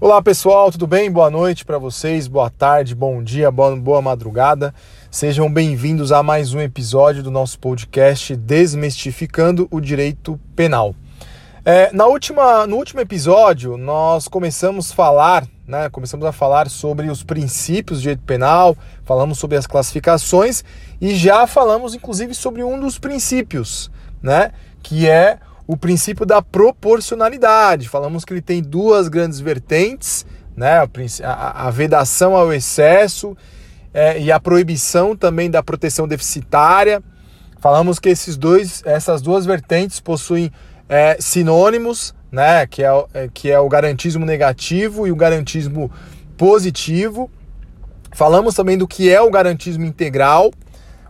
Olá pessoal, tudo bem? Boa noite para vocês, boa tarde, bom dia, boa, boa madrugada. Sejam bem-vindos a mais um episódio do nosso podcast Desmistificando o Direito Penal. É, na última, no último episódio, nós começamos a falar, né, começamos a falar sobre os princípios do direito penal, falamos sobre as classificações e já falamos inclusive sobre um dos princípios, né, que é o princípio da proporcionalidade. Falamos que ele tem duas grandes vertentes, né? a, vedação ao excesso é, e a proibição também da proteção deficitária. Falamos que esses dois, essas duas vertentes possuem é, sinônimos, né? que, é, é, que é o garantismo negativo e o garantismo positivo. Falamos também do que é o garantismo integral,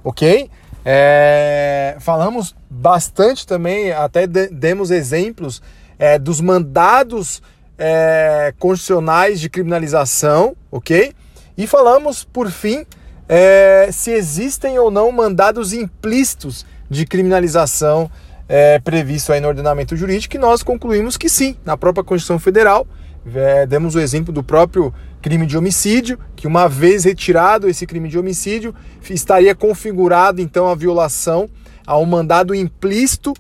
ok? É, falamos bastante também, até demos exemplos é, dos mandados é, constitucionais de criminalização, ok? E falamos, por fim, é, se existem ou não mandados implícitos de criminalização é, previsto aí no ordenamento jurídico, e nós concluímos que sim, na própria Constituição Federal, é, demos o exemplo do próprio crime de homicídio, que uma vez retirado esse crime de homicídio, estaria configurado então a violação a um mandado implícito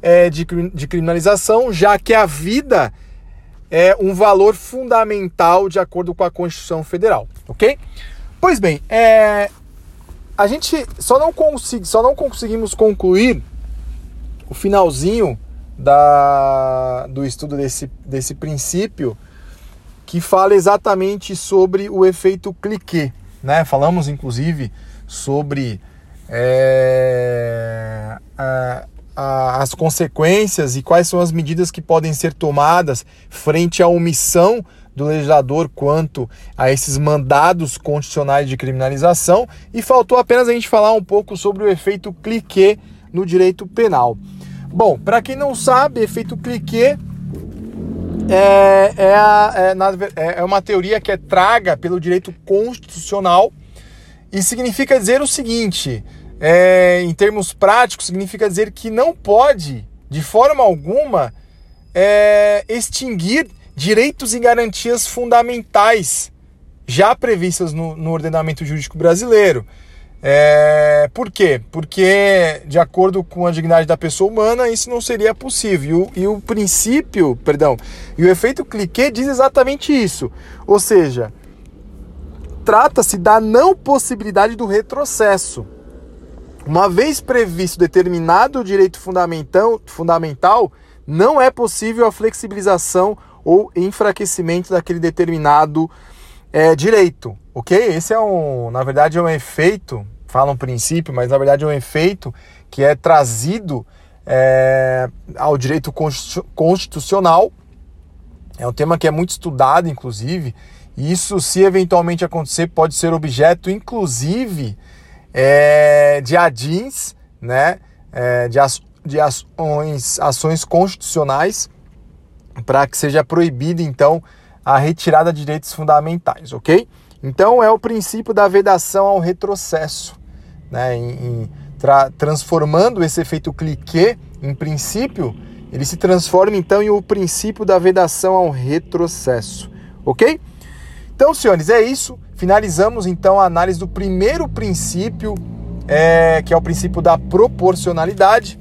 é, de, de criminalização, já que a vida é um valor fundamental de acordo com a Constituição Federal, ok? Pois bem, é, a gente só não, consegui, só não conseguimos concluir o finalzinho da, do estudo desse, desse princípio que fala exatamente sobre o efeito clique. Né? Falamos inclusive sobre é, a, a, as consequências e quais são as medidas que podem ser tomadas frente à omissão do legislador quanto a esses mandados constitucionais de criminalização e faltou apenas a gente falar um pouco sobre o efeito clique no direito penal. Bom, para quem não sabe, efeito clique é, é, a, é, na, é, é uma teoria que é traga pelo direito constitucional e significa dizer o seguinte: é, em termos práticos, significa dizer que não pode, de forma alguma, é, extinguir direitos e garantias fundamentais já previstas no, no ordenamento jurídico brasileiro. É, por quê? Porque, de acordo com a dignidade da pessoa humana, isso não seria possível. E o, e o princípio, perdão, e o efeito clique diz exatamente isso. Ou seja, trata-se da não possibilidade do retrocesso. Uma vez previsto determinado direito fundamental, não é possível a flexibilização ou enfraquecimento daquele determinado é, direito, ok? Esse é um, na verdade, é um efeito fala um princípio, mas na verdade é um efeito que é trazido é, ao direito constitucional. É um tema que é muito estudado, inclusive, e isso, se eventualmente acontecer, pode ser objeto, inclusive, é, de adins, né, é, de, de ações, ações constitucionais, para que seja proibida, então, a retirada de direitos fundamentais, ok? Então, é o princípio da vedação ao retrocesso né, em, tra transformando esse efeito clique em princípio, ele se transforma então em o princípio da vedação ao retrocesso, ok? Então, senhores, é isso. Finalizamos então a análise do primeiro princípio, é, que é o princípio da proporcionalidade.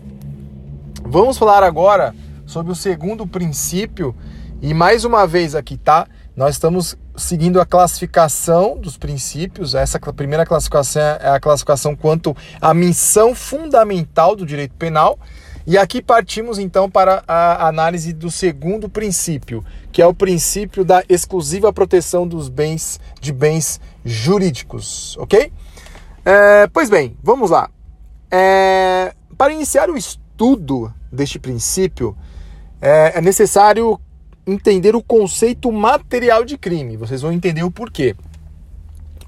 Vamos falar agora sobre o segundo princípio, e mais uma vez aqui, tá? Nós estamos seguindo a classificação dos princípios. Essa primeira classificação é a classificação quanto à missão fundamental do direito penal. E aqui partimos então para a análise do segundo princípio, que é o princípio da exclusiva proteção dos bens de bens jurídicos, ok? É, pois bem, vamos lá. É, para iniciar o estudo deste princípio, é, é necessário entender o conceito material de crime. Vocês vão entender o porquê.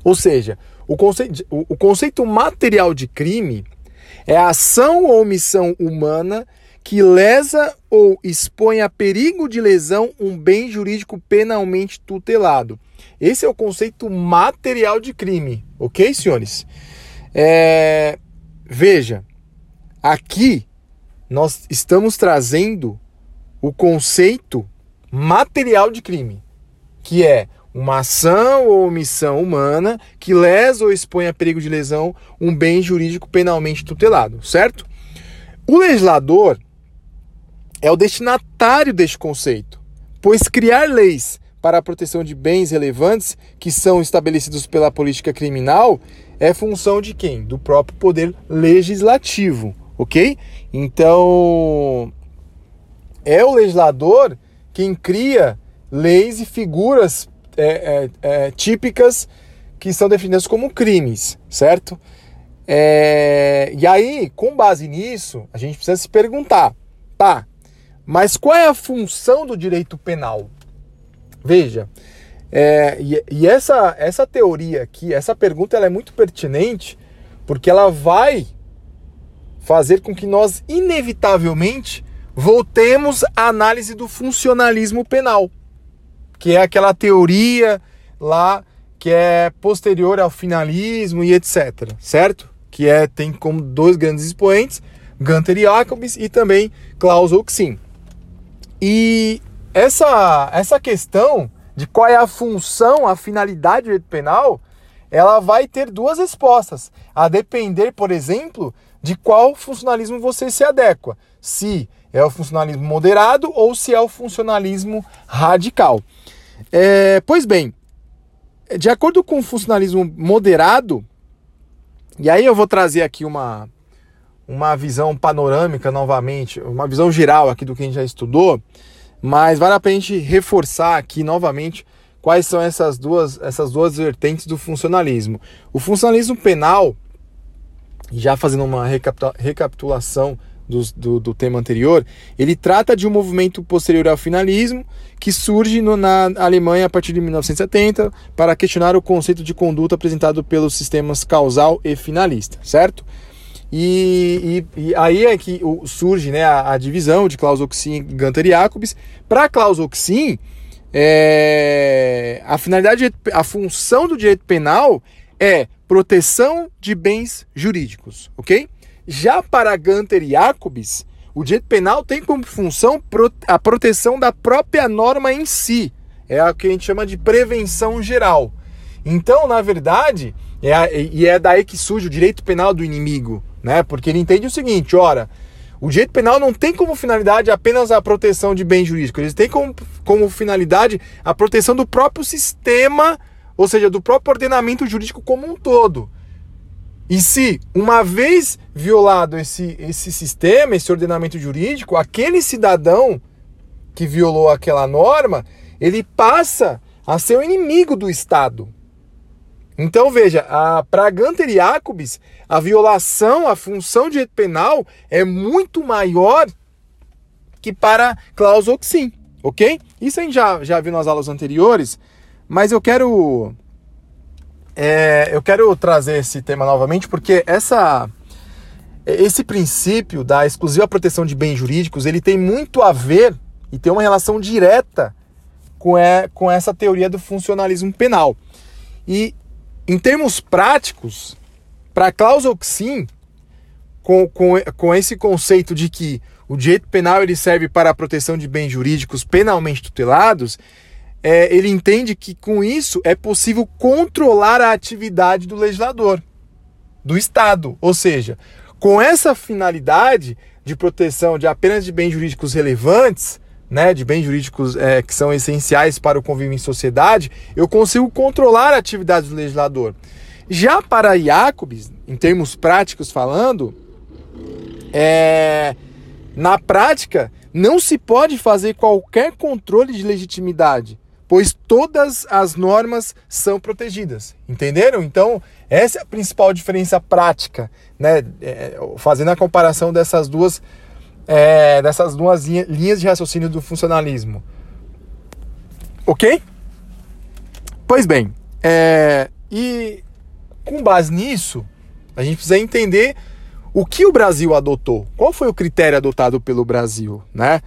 Ou seja, o conceito, o conceito material de crime é a ação ou omissão humana que lesa ou expõe a perigo de lesão um bem jurídico penalmente tutelado. Esse é o conceito material de crime, ok, senhores? É... Veja, aqui nós estamos trazendo o conceito material de crime. que é uma ação ou omissão humana que lesa ou expõe a perigo de lesão um bem jurídico penalmente tutelado, certo? O legislador é o destinatário deste conceito, pois criar leis para a proteção de bens relevantes que são estabelecidos pela política criminal é função de quem? Do próprio poder legislativo, ok? Então, é o legislador quem cria leis e figuras é, é, é, típicas que são definidas como crimes, certo? É, e aí, com base nisso, a gente precisa se perguntar, tá? Mas qual é a função do direito penal? Veja, é, e, e, essa, essa teoria aqui, essa pergunta, ela é muito pertinente porque ela vai fazer com que nós, inevitavelmente, voltemos à análise do funcionalismo penal, que é aquela teoria lá que é posterior ao finalismo e etc, certo? Que é tem como dois grandes expoentes, Gunter Jacobs e também Klaus Oxin. E essa essa questão de qual é a função, a finalidade do direito penal, ela vai ter duas respostas, a depender, por exemplo, de qual funcionalismo você se adequa. Se é o funcionalismo moderado ou se é o funcionalismo radical. É, pois bem, de acordo com o funcionalismo moderado, e aí eu vou trazer aqui uma, uma visão panorâmica novamente, uma visão geral aqui do que a gente já estudou, mas vale a pena a gente reforçar aqui novamente quais são essas duas, essas duas vertentes do funcionalismo. O funcionalismo penal, já fazendo uma recapitulação do, do, do, tema anterior, ele trata de um movimento posterior ao finalismo que surge no, na Alemanha a partir de 1970 para questionar o conceito de conduta apresentado pelos sistemas causal e finalista, certo? E, e, e aí é que surge né, a, a divisão de Klaus Oxin, e Jacobs. Para Klaus Oxin, é, a finalidade, a função do direito penal é proteção de bens jurídicos, ok? Já para Gunter e Jacobs, o direito penal tem como função a proteção da própria norma em si. É o que a gente chama de prevenção geral. Então, na verdade, é a, e é daí que surge o direito penal do inimigo, né? Porque ele entende o seguinte: ora, o direito penal não tem como finalidade apenas a proteção de bens jurídicos, ele tem como, como finalidade a proteção do próprio sistema, ou seja, do próprio ordenamento jurídico como um todo. E se, uma vez violado esse, esse sistema, esse ordenamento jurídico, aquele cidadão que violou aquela norma, ele passa a ser o inimigo do Estado. Então veja, para Gunter e Jacobs, a violação, a função de direito penal é muito maior que para Klaus Oxin, ok? Isso a gente já, já viu nas aulas anteriores, mas eu quero é, eu quero trazer esse tema novamente porque essa, esse princípio da exclusiva proteção de bens jurídicos ele tem muito a ver e tem uma relação direta com, é, com essa teoria do funcionalismo penal. E em termos práticos, para Klaus Oxin, com, com, com esse conceito de que o direito penal ele serve para a proteção de bens jurídicos penalmente tutelados, é, ele entende que com isso é possível controlar a atividade do legislador, do Estado. Ou seja, com essa finalidade de proteção de apenas de bens jurídicos relevantes, né, de bens jurídicos é, que são essenciais para o convívio em sociedade, eu consigo controlar a atividade do legislador. Já para Jacobs, em termos práticos falando, é, na prática, não se pode fazer qualquer controle de legitimidade, pois todas as normas são protegidas. Entenderam? Então, essa é a principal diferença prática, né? É, fazendo a comparação dessas duas, é, dessas duas linhas de raciocínio do funcionalismo. Ok? Pois bem, é, e com base nisso, a gente precisa entender o que o Brasil adotou. Qual foi o critério adotado pelo Brasil, né?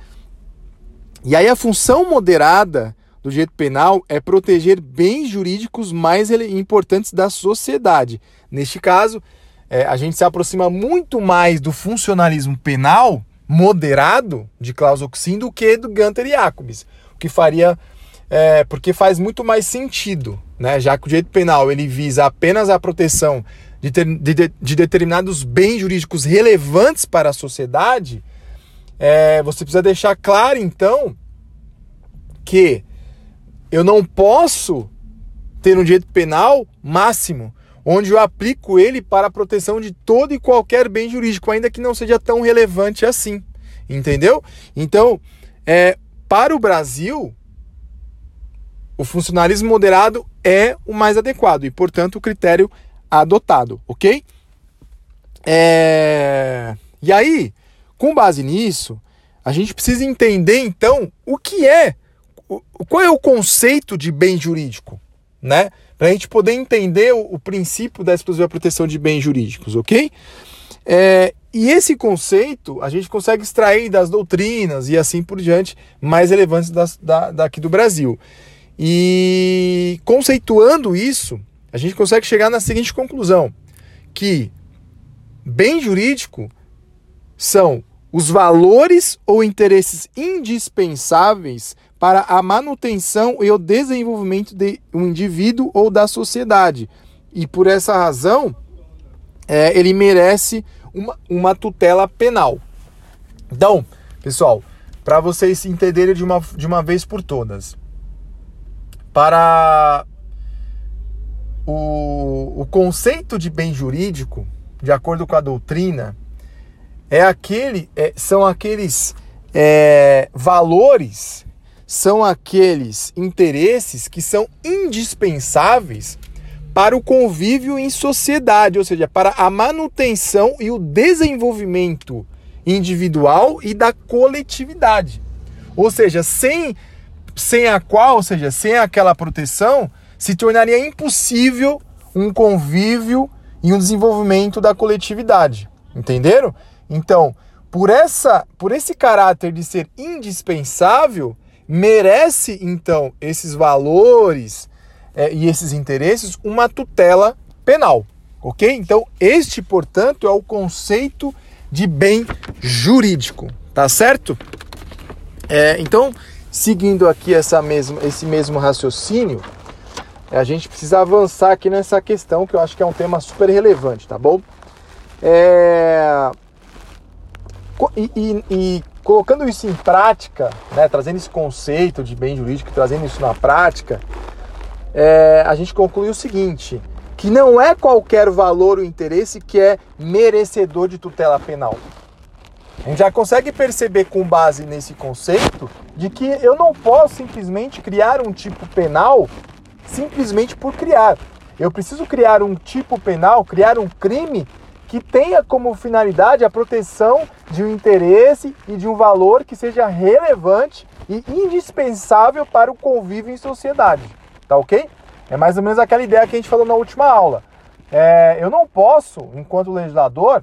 E aí a função moderada do direito penal é proteger bens jurídicos mais importantes da sociedade. Neste caso, é, a gente se aproxima muito mais do funcionalismo penal moderado de Klaus Oxin do que do Gunter Jacobs, o que faria é, porque faz muito mais sentido, né? Já que o direito penal ele visa apenas a proteção de, ter, de, de determinados bens jurídicos relevantes para a sociedade, é, você precisa deixar claro então que eu não posso ter um direito penal máximo, onde eu aplico ele para a proteção de todo e qualquer bem jurídico, ainda que não seja tão relevante assim. Entendeu? Então, é, para o Brasil, o funcionalismo moderado é o mais adequado e, portanto, o critério adotado, ok? É... E aí, com base nisso, a gente precisa entender então o que é, qual é o conceito de bem jurídico, né? Para a gente poder entender o, o, princípio da exclusiva proteção de bens jurídicos, ok? É, e esse conceito a gente consegue extrair das doutrinas e assim por diante mais relevantes das, da, daqui do Brasil. E conceituando isso, a gente consegue chegar na seguinte conclusão: que bem jurídico são os valores ou interesses indispensáveis para a manutenção e o desenvolvimento de um indivíduo ou da sociedade. E por essa razão, é, ele merece uma, uma tutela penal. Então, pessoal, para vocês entenderem de uma, de uma vez por todas, para o, o conceito de bem jurídico, de acordo com a doutrina, é aquele, é, são aqueles é, valores, são aqueles interesses que são indispensáveis para o convívio em sociedade, ou seja, para a manutenção e o desenvolvimento individual e da coletividade. Ou seja, sem, sem a qual, ou seja, sem aquela proteção, se tornaria impossível um convívio e um desenvolvimento da coletividade. Entenderam? Então, por essa, por esse caráter de ser indispensável, merece então esses valores, é, e esses interesses uma tutela penal, ok? Então, este, portanto, é o conceito de bem jurídico, tá certo? É, então, seguindo aqui essa mesma, esse mesmo raciocínio, a gente precisa avançar aqui nessa questão que eu acho que é um tema super relevante, tá bom? É... E, e, e, colocando isso em prática, né, trazendo esse conceito de bem jurídico, trazendo isso na prática, é, a gente conclui o seguinte: que não é qualquer valor ou interesse que é merecedor de tutela penal. A gente já consegue perceber com base nesse conceito de que eu não posso simplesmente criar um tipo penal simplesmente por criar. Eu preciso criar um tipo penal, criar um crime que tenha como finalidade a proteção de um interesse e de um valor que seja relevante e indispensável para o convívio em sociedade. Tá ok? É mais ou menos aquela ideia que a gente falou na última aula. É, eu não posso, enquanto legislador,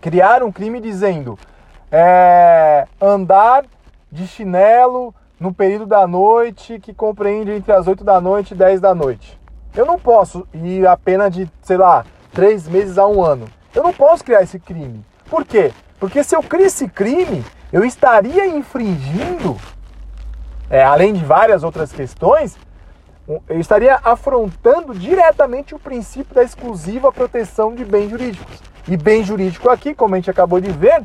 criar um crime dizendo é, andar de chinelo no período da noite que compreende entre as 8 da noite e 10 da noite. Eu não posso ir a pena de, sei lá, três meses a um ano. Eu não posso criar esse crime. Por quê? Porque se eu crio esse crime, eu estaria infringindo, é, além de várias outras questões, eu estaria afrontando diretamente o princípio da exclusiva proteção de bens jurídicos. E bem jurídico aqui, como a gente acabou de ver,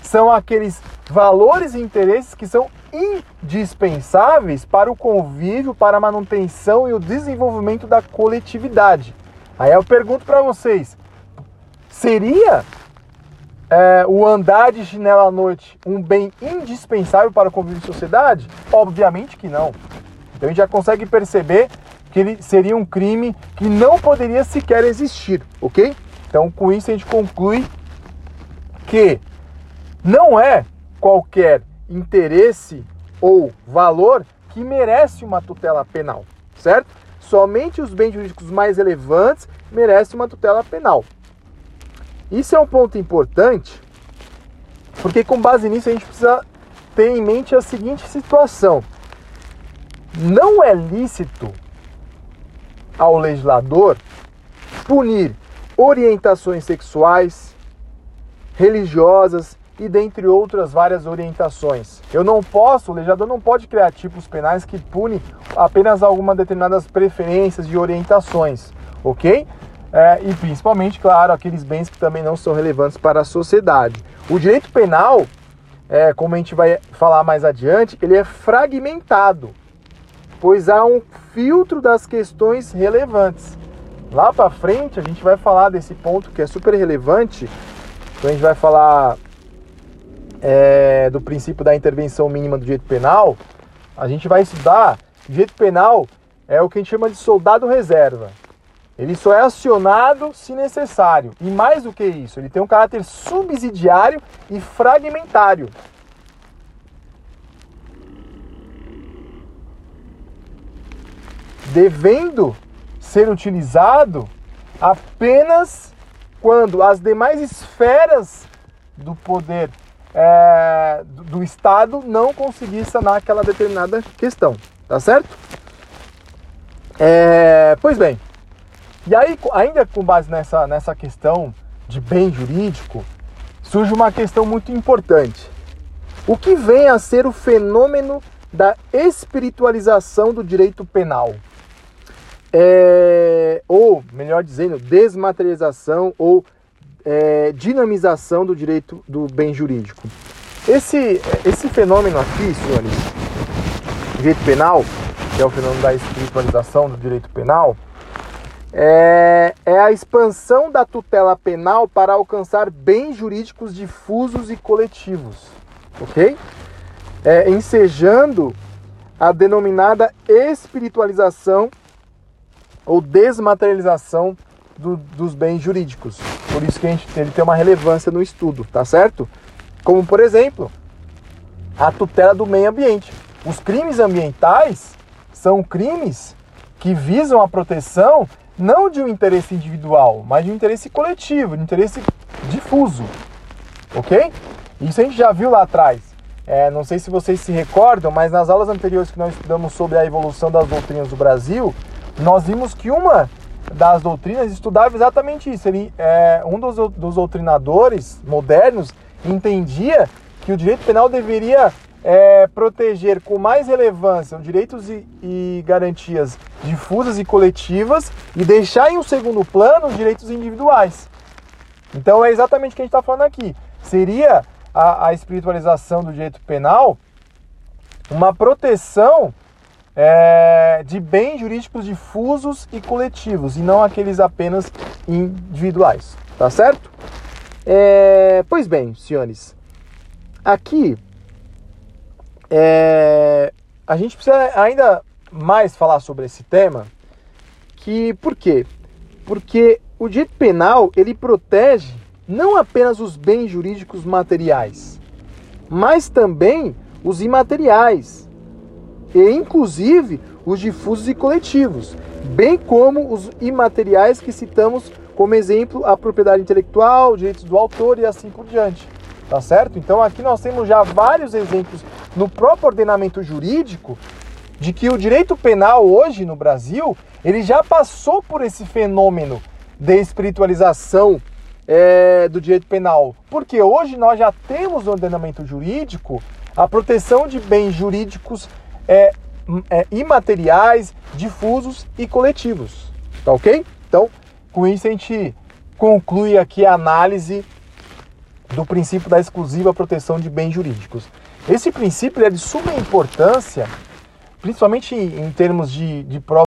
são aqueles valores e interesses que são indispensáveis para o convívio, para a manutenção e o desenvolvimento da coletividade. Aí eu pergunto para vocês: seria é, o andar de chinela à noite um bem indispensável para o convívio em sociedade? Obviamente que não. Então a gente já consegue perceber que ele seria um crime que não poderia sequer existir, ok? Então com isso a gente conclui que não é qualquer interesse ou valor que merece uma tutela penal, certo? Somente os bens jurídicos mais relevantes merecem uma tutela penal. Isso é um ponto importante, porque com base nisso a gente precisa ter em mente a seguinte situação: não é lícito ao legislador punir orientações sexuais, religiosas, e dentre outras várias orientações. Eu não posso, o legislador não pode criar tipos penais que punem apenas algumas determinadas preferências e orientações, ok? É, e principalmente, claro, aqueles bens que também não são relevantes para a sociedade. O direito penal, é, como a gente vai falar mais adiante, ele é fragmentado, pois há um filtro das questões relevantes. Lá para frente a gente vai falar desse ponto que é super relevante, quando a gente vai falar é, do princípio da intervenção mínima do direito penal, a gente vai estudar direito penal é o que a gente chama de soldado reserva. Ele só é acionado se necessário. E mais do que isso, ele tem um caráter subsidiário e fragmentário. Devendo ser utilizado apenas quando as demais esferas do poder é, do, do Estado não conseguir sanar aquela determinada questão, tá certo? É, pois bem, e aí, ainda com base nessa, nessa questão de bem jurídico, surge uma questão muito importante. O que vem a ser o fenômeno da espiritualização do direito penal? É, ou, melhor dizendo, desmaterialização ou é, dinamização do direito do bem jurídico. Esse, esse fenômeno aqui, senhores, direito penal, que é o fenômeno da espiritualização do direito penal, é, é a expansão da tutela penal para alcançar bens jurídicos difusos e coletivos, ok? É, ensejando a denominada espiritualização ou desmaterialização do, dos bens jurídicos. Por isso que a gente, ele tem uma relevância no estudo, tá certo? Como, por exemplo, a tutela do meio ambiente. Os crimes ambientais são crimes que visam a proteção não de um interesse individual, mas de um interesse coletivo, de um interesse difuso. Ok? Isso a gente já viu lá atrás. É, não sei se vocês se recordam, mas nas aulas anteriores que nós estudamos sobre a evolução das doutrinas do Brasil, nós vimos que uma das doutrinas estudava exatamente isso. Ele, é, um dos, dos doutrinadores modernos entendia que o direito penal deveria é, proteger com mais relevância os direitos e, e, garantias difusas e coletivas e deixar em um segundo plano os direitos individuais. Então é exatamente o que a gente está falando aqui. Seria a, a, espiritualização do direito penal uma proteção é, de bens jurídicos difusos e coletivos e não aqueles apenas individuais. Tá certo? É, pois bem, senhores, aqui é, a gente precisa ainda mais falar sobre esse tema, que por quê? Porque o direito penal ele protege não apenas os bens jurídicos materiais, mas também os imateriais e inclusive os difusos e coletivos, bem como os imateriais que citamos como exemplo a propriedade intelectual, direitos do autor e assim por diante. Tá certo? Então aqui nós temos já vários exemplos no próprio ordenamento jurídico de que o direito penal hoje no Brasil ele já passou por esse fenômeno de espiritualização é, do direito penal, porque hoje nós já temos no ordenamento jurídico a proteção de bens jurídicos é, é, imateriais, difusos e coletivos, tá ok? Então, com isso a gente conclui aqui a análise do princípio da exclusiva proteção de bens jurídicos. Esse princípio é de suma importância, principalmente em termos de, de prova